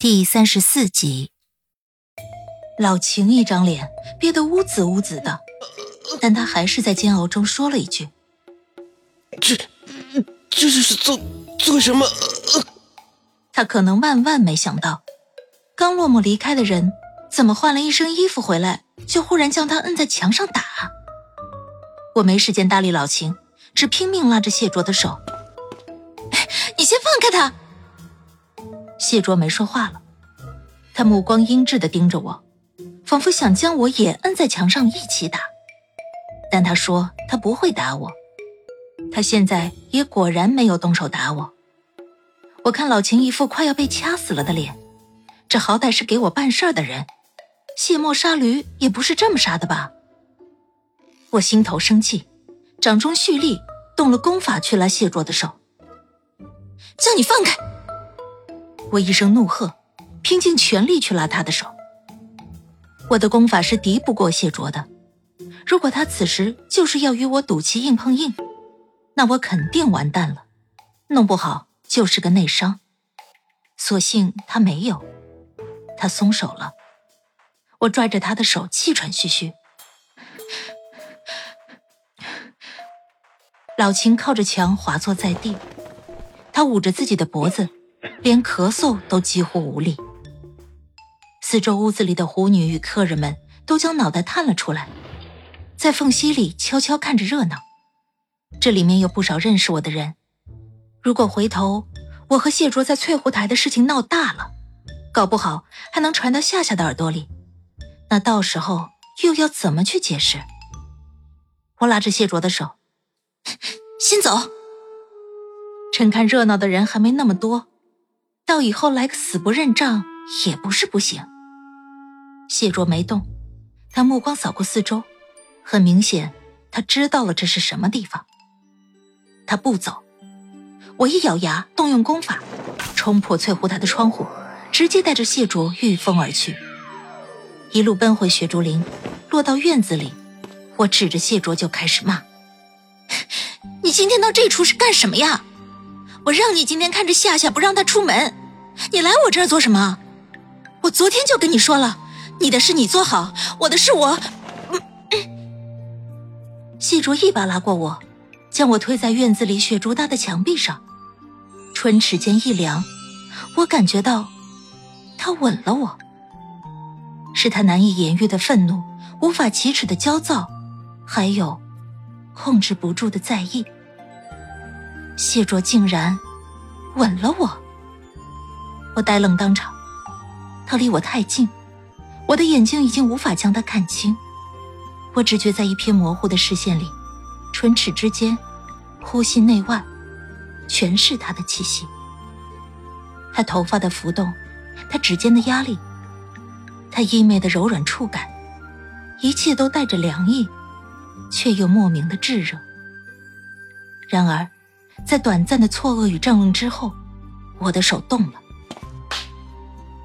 第三十四集。老秦一张脸憋得乌紫乌紫的，但他还是在煎熬中说了一句：“这，这是做做什么？”他可能万万没想到，刚落寞离开的人，怎么换了一身衣服回来，就忽然将他摁在墙上打。我没时间搭理老秦，只拼命拉着谢卓的手：“ 你先放开他！”谢卓没说话了，他目光阴鸷的盯着我。仿佛想将我也摁在墙上一起打，但他说他不会打我。他现在也果然没有动手打我。我看老秦一副快要被掐死了的脸，这好歹是给我办事儿的人，卸磨杀驴也不是这么杀的吧？我心头生气，掌中蓄力，动了功法去拉谢卓的手。叫你放开！我一声怒喝，拼尽全力去拉他的手。我的功法是敌不过谢卓的，如果他此时就是要与我赌气硬碰硬，那我肯定完蛋了，弄不好就是个内伤。所幸他没有，他松手了。我拽着他的手，气喘吁吁。老秦靠着墙滑坐在地，他捂着自己的脖子，连咳嗽都几乎无力。四周屋子里的狐女与客人们都将脑袋探了出来，在缝隙里悄悄看着热闹。这里面有不少认识我的人。如果回头我和谢卓在翠湖台的事情闹大了，搞不好还能传到夏夏的耳朵里，那到时候又要怎么去解释？我拉着谢卓的手，先走。趁看热闹的人还没那么多，到以后来个死不认账也不是不行。谢卓没动，他目光扫过四周，很明显，他知道了这是什么地方。他不走，我一咬牙，动用功法，冲破翠湖台的窗户，直接带着谢卓御风而去，一路奔回雪竹林，落到院子里，我指着谢卓就开始骂：“ 你今天闹这出是干什么呀？我让你今天看着夏夏不让她出门，你来我这儿做什么？我昨天就跟你说了。”你的事你做好，我的事我……嗯谢竹一把拉过我，将我推在院子里雪竹搭的墙壁上，唇齿间一凉，我感觉到他吻了我，是他难以言喻的愤怒，无法启齿的焦躁，还有控制不住的在意。谢卓竟然吻了我，我呆愣当场，他离我太近。我的眼睛已经无法将他看清，我只觉在一片模糊的视线里，唇齿之间，呼吸内外，全是他的气息。他头发的浮动，他指尖的压力，他衣袂的柔软触感，一切都带着凉意，却又莫名的炙热。然而，在短暂的错愕与怔愣之后，我的手动了，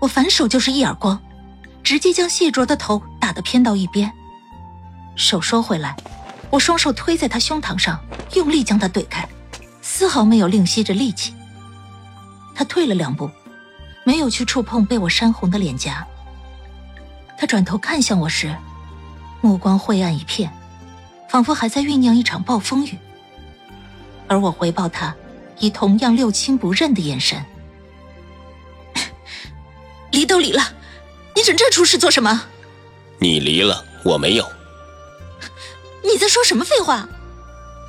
我反手就是一耳光。直接将谢卓的头打得偏到一边，手收回来，我双手推在他胸膛上，用力将他怼开，丝毫没有吝惜着力气。他退了两步，没有去触碰被我扇红的脸颊。他转头看向我时，目光晦暗一片，仿佛还在酝酿一场暴风雨。而我回报他，以同样六亲不认的眼神。离都离了。你整这出事做什么？你离了，我没有。你在说什么废话？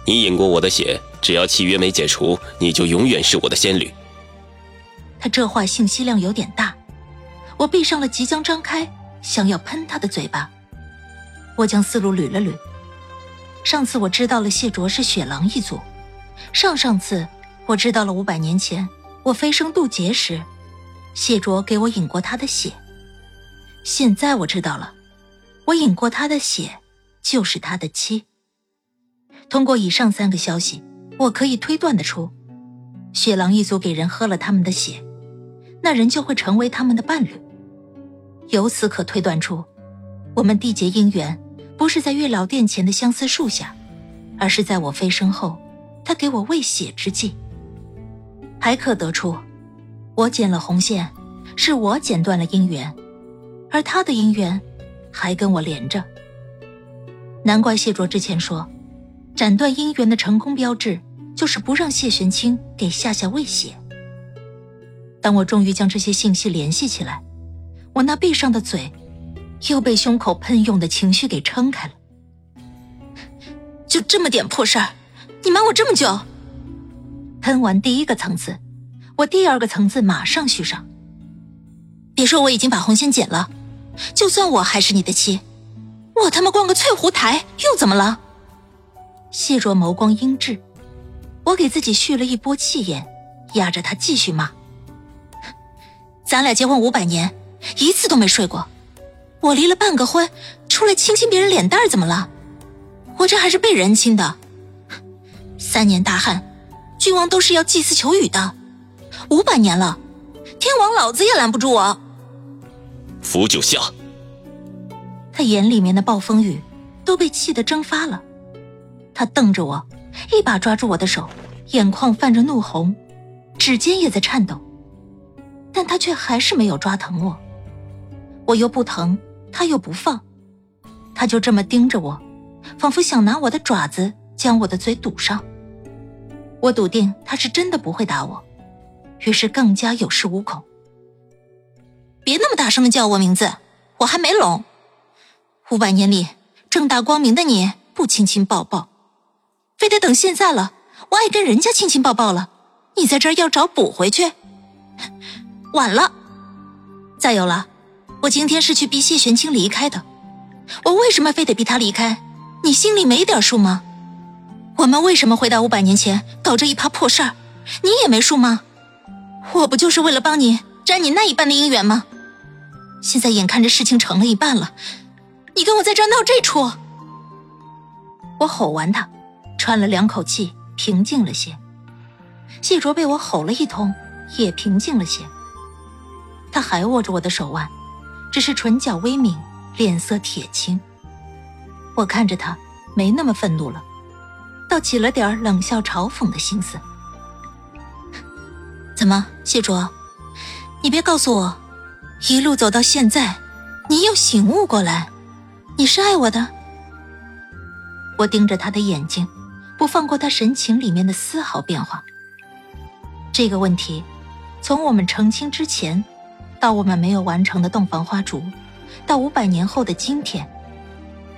你饮过我的血，只要契约没解除，你就永远是我的仙侣。他这话信息量有点大，我闭上了即将张开想要喷他的嘴巴。我将思路捋了捋。上次我知道了谢卓是雪狼一族，上上次我知道了五百年前我飞升渡劫时，谢卓给我饮过他的血。现在我知道了，我饮过他的血，就是他的妻。通过以上三个消息，我可以推断得出，雪狼一族给人喝了他们的血，那人就会成为他们的伴侣。由此可推断出，我们缔结姻缘，不是在月老殿前的相思树下，而是在我飞升后，他给我喂血之际。还可得出，我剪了红线，是我剪断了姻缘，而他的姻缘还跟我连着。难怪谢卓之前说，斩断姻缘的成功标志就是不让谢玄清给夏夏喂血。当我终于将这些信息联系起来。我那闭上的嘴，又被胸口喷涌的情绪给撑开了。就这么点破事儿，你瞒我这么久？喷完第一个层次，我第二个层次马上续上。别说我已经把红线剪了，就算我还是你的妻，我他妈逛个翠湖台又怎么了？谢若眸光阴鸷，我给自己续了一波气焰，压着他继续骂：咱俩结婚五百年。一次都没睡过，我离了半个婚，出来亲亲别人脸蛋怎么了？我这还是被人亲的。三年大旱，君王都是要祭祀求雨的。五百年了，天王老子也拦不住我。扶九下。他眼里面的暴风雨都被气得蒸发了。他瞪着我，一把抓住我的手，眼眶泛着怒红，指尖也在颤抖，但他却还是没有抓疼我。我又不疼，他又不放，他就这么盯着我，仿佛想拿我的爪子将我的嘴堵上。我笃定他是真的不会打我，于是更加有恃无恐。别那么大声的叫我名字，我还没聋。五百年里正大光明的你不亲亲抱抱，非得等现在了，我爱跟人家亲亲抱抱了，你在这儿要找补回去，晚了。再有了。我今天是去逼谢玄清离开的，我为什么非得逼他离开？你心里没点数吗？我们为什么回到五百年前搞这一趴破事儿？你也没数吗？我不就是为了帮你沾你那一半的姻缘吗？现在眼看着事情成了一半了，你跟我在这闹这出？我吼完他，喘了两口气，平静了些。谢卓被我吼了一通，也平静了些。他还握着我的手腕。只是唇角微抿，脸色铁青。我看着他，没那么愤怒了，倒起了点冷笑嘲讽的心思。怎么，谢卓，你别告诉我，一路走到现在，你又醒悟过来，你是爱我的？我盯着他的眼睛，不放过他神情里面的丝毫变化。这个问题，从我们成亲之前。到我们没有完成的洞房花烛，到五百年后的今天，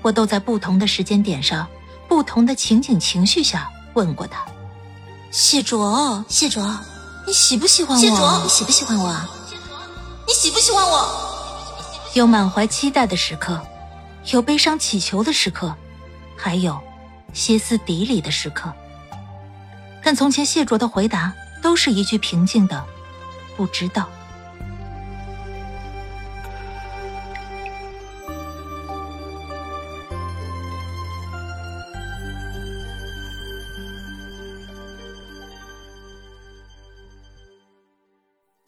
我都在不同的时间点上、不同的情景情绪下问过他：“谢卓，谢卓，你喜不喜欢我？谢卓，你喜不喜欢我？你喜不喜欢我？”有满怀期待的时刻，有悲伤乞求的时刻，还有歇斯底里的时刻。但从前谢卓的回答都是一句平静的“不知道”。